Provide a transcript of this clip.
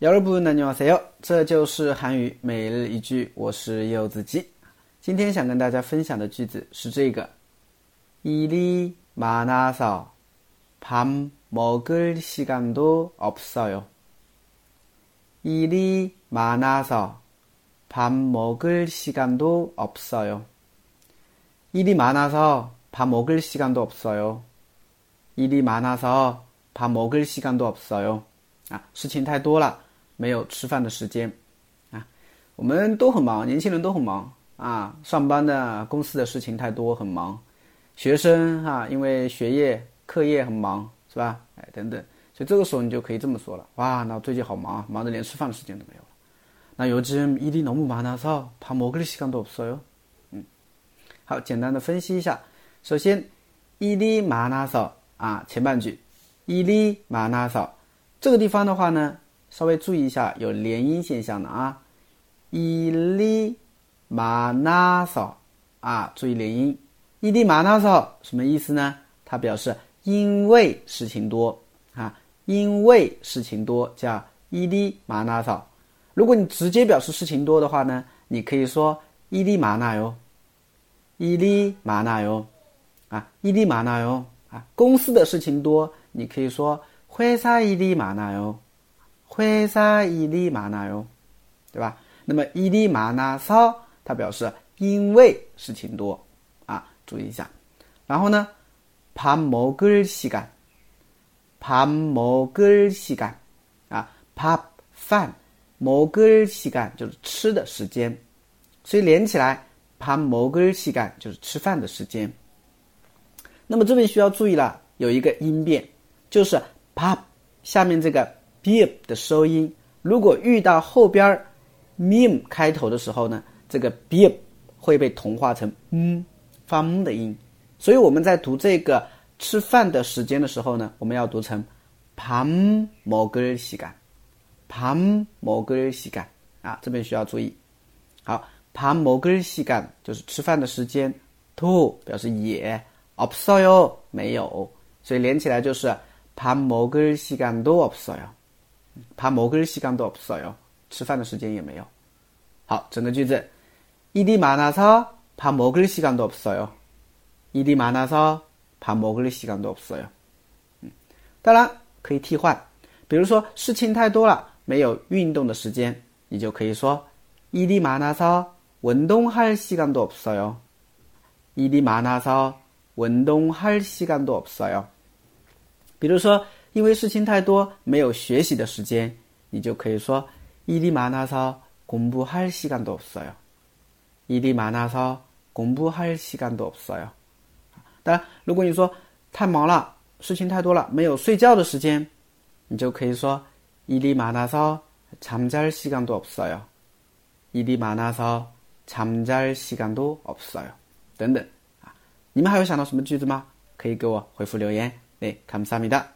여러분안녕하세요，这就是韩语每日一句，我是柚子鸡。今天想跟大家分享的句子是这个：일이많아서밥먹을시간도없어 요。 일이많아서밥먹을시간도없어 요。 일이많아서밥먹을시간도없어 요。 일이많아서밥먹을시간도없어 요。 啊，事情太多了， 没有吃饭的时间。啊，我们都很忙，年轻人都很忙啊，上班的、公司的事情太多，很忙。学生啊，因为学业、课业很忙，是吧？哎，等等，所以这个时候你就可以这么说了：哇，那最近好忙，忙得连吃饭的时间都没有了。那요즘일이너무많아서밥먹을시간도없어 요。 嗯，好，简单的分析一下。首先，일이많아서啊，前半句，일이많아 서。 这个地方的话呢， 稍微注意一下，有连音现象的啊。伊里马纳索啊，注意连音。伊里马纳索什么意思呢？它表示因为事情多啊，因为事情多叫伊里马纳索。如果你直接表示事情多的话呢，你可以说伊里马纳哟，伊里马纳哟啊，伊里马纳哟啊。公司的事情多，你可以说。회사일이많아 요， 회사일이많아 요， 对吧？那么일이많아 서， 它表示因为事情多啊，注意一下。然后呢，밥먹을시 간， 밥먹을시 간， 啊，밥饭，먹을시간就是吃的时间，所以连起来，밥먹을시간就是吃饭的时间。那么这边需要注意了，有一个音变，就是。pop 下面这个 b 的收音，如果遇到后边儿 m 开头的时候呢，这个 b 会被同化成嗯发嗯的音，所以我们在读这个吃饭的时间的时候呢，我们要读成 pam 먹을시 간， pam 먹을시 간， 啊，这边需要注意。好，pam 먹을시간就是吃饭的时间，to 表示也，없어요没有，所以连起来就是。밥먹을시간도없어 요， 밥먹을시간도없어 요， 吃饭的时间也没有。好，整个句子，일이많아서밥먹을시간도없어 요， 일이많아서밥먹을시간도없어 요。 嗯，当然可以替换，比如说事情太多了，没有运动的时间，你就可以说일이많아서운동할시간도없어 요， 일이많아서운동할시간도없어 요。 比如说， 因为事情太多，没有学习的时间，你就可以说일이많아서공부할시간도없어 요。 일이많아서공부할시간도없어 요。 当然，如果你说太忙了，事情太多了，没有睡觉的时间，你就可以说일이많아서잠잘시간도없어 요。 일이많아서잠잘시간도없어 요。 等等啊，你们还有想到什么句子吗？可以给我回复留言。 네, 감사합니다.